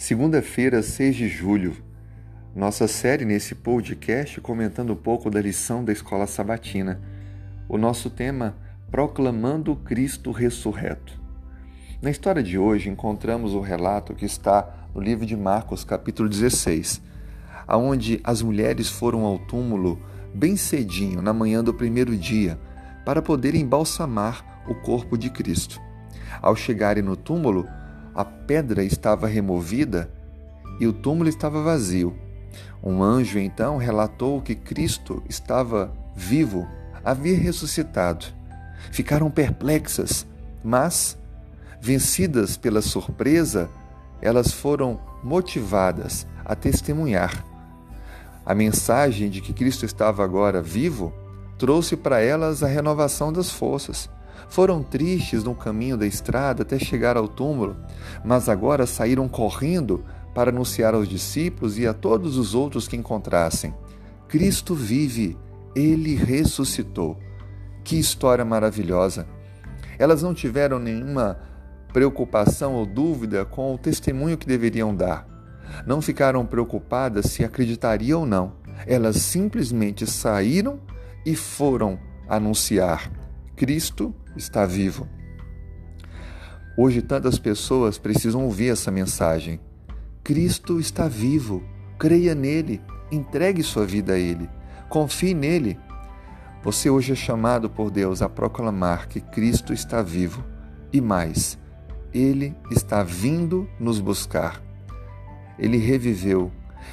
Segunda-feira, 6 de julho. Nossa série nesse podcast comentando um pouco da lição da escola sabatina. O nosso tema Proclamando Cristo ressurreto. Na história de hoje encontramos o relato que está no livro de Marcos, capítulo 16, aonde as mulheres foram ao túmulo bem cedinho, na manhã do primeiro dia, para poder embalsamar o corpo de Cristo. Ao chegarem no túmulo, a pedra estava removida e o túmulo estava vazio. Um anjo então relatou que Cristo estava vivo, havia ressuscitado. Ficaram perplexas, mas, vencidas pela surpresa, elas foram motivadas a testemunhar. A mensagem de que Cristo estava agora vivo trouxe para elas a renovação das forças. Foram tristes no caminho da estrada até chegar ao túmulo, mas agora saíram correndo para anunciar aos discípulos e a todos os outros que encontrassem: Cristo vive, ele ressuscitou. Que história maravilhosa! Elas não tiveram nenhuma preocupação ou dúvida com o testemunho que deveriam dar. Não ficaram preocupadas se acreditariam ou não. Elas simplesmente saíram e foram anunciar: Cristo está vivo. Hoje, tantas pessoas precisam ouvir essa mensagem. Cristo está vivo. Creia nele. Entregue sua vida a ele. Confie nele. Você hoje é chamado por Deus a proclamar que Cristo está vivo e mais, ele está vindo nos buscar. Ele reviveu,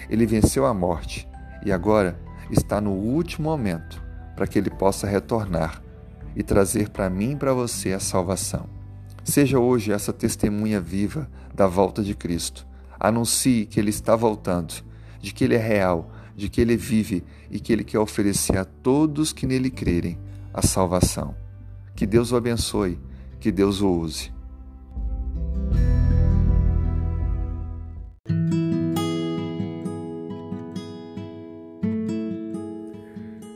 ele venceu a morte e agora está no último momento para que ele possa retornar e trazer para mim e para você a salvação. Seja hoje essa testemunha viva da volta de Cristo. Anuncie que Ele está voltando, de que Ele é real, de que Ele vive e que Ele quer oferecer a todos que nele crerem a salvação. Que Deus o abençoe, que Deus o use.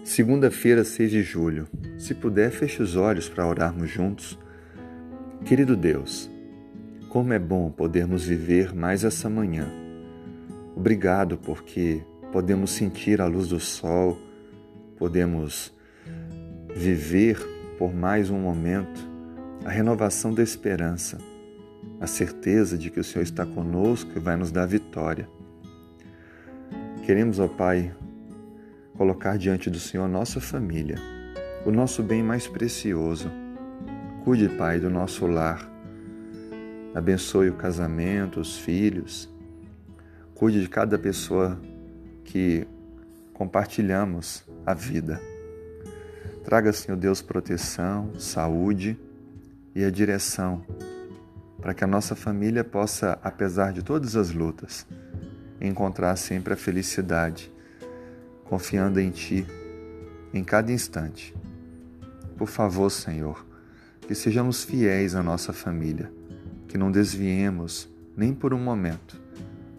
Segunda-feira, 6 de julho. Se puder, feche os olhos para orarmos juntos. Querido Deus, como é bom podermos viver mais essa manhã. Obrigado porque podemos sentir a luz do sol, podemos viver por mais um momento a renovação da esperança, a certeza de que o Senhor está conosco e vai nos dar vitória. Queremos, ó Pai, colocar diante do Senhor nossa família, o nosso bem mais precioso. Cuide, Pai, do nosso lar. Abençoe o casamento, os filhos. Cuide de cada pessoa que compartilhamos a vida. Traga, Senhor Deus, proteção, saúde e a direção para que a nossa família possa, apesar de todas as lutas, encontrar sempre a felicidade confiando em Ti em cada instante. Por favor, Senhor, que sejamos fiéis à nossa família, que não desviemos nem por um momento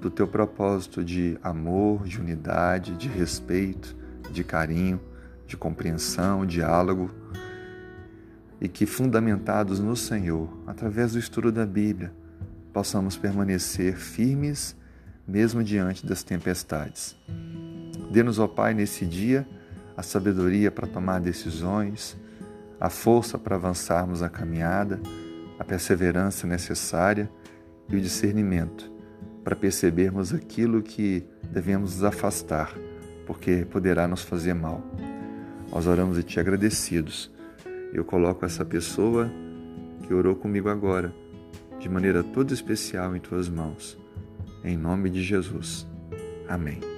do Teu propósito de amor, de unidade, de respeito, de carinho, de compreensão, diálogo, e que, fundamentados no Senhor, através do estudo da Bíblia, possamos permanecer firmes mesmo diante das tempestades. Dê-nos, ó Pai, nesse dia a sabedoria para tomar decisões, a força para avançarmos a caminhada, a perseverança necessária e o discernimento para percebermos aquilo que devemos afastar, porque poderá nos fazer mal. Nós oramos e te agradecidos. Eu coloco essa pessoa que orou comigo agora, de maneira toda especial em tuas mãos. Em nome de Jesus. Amém.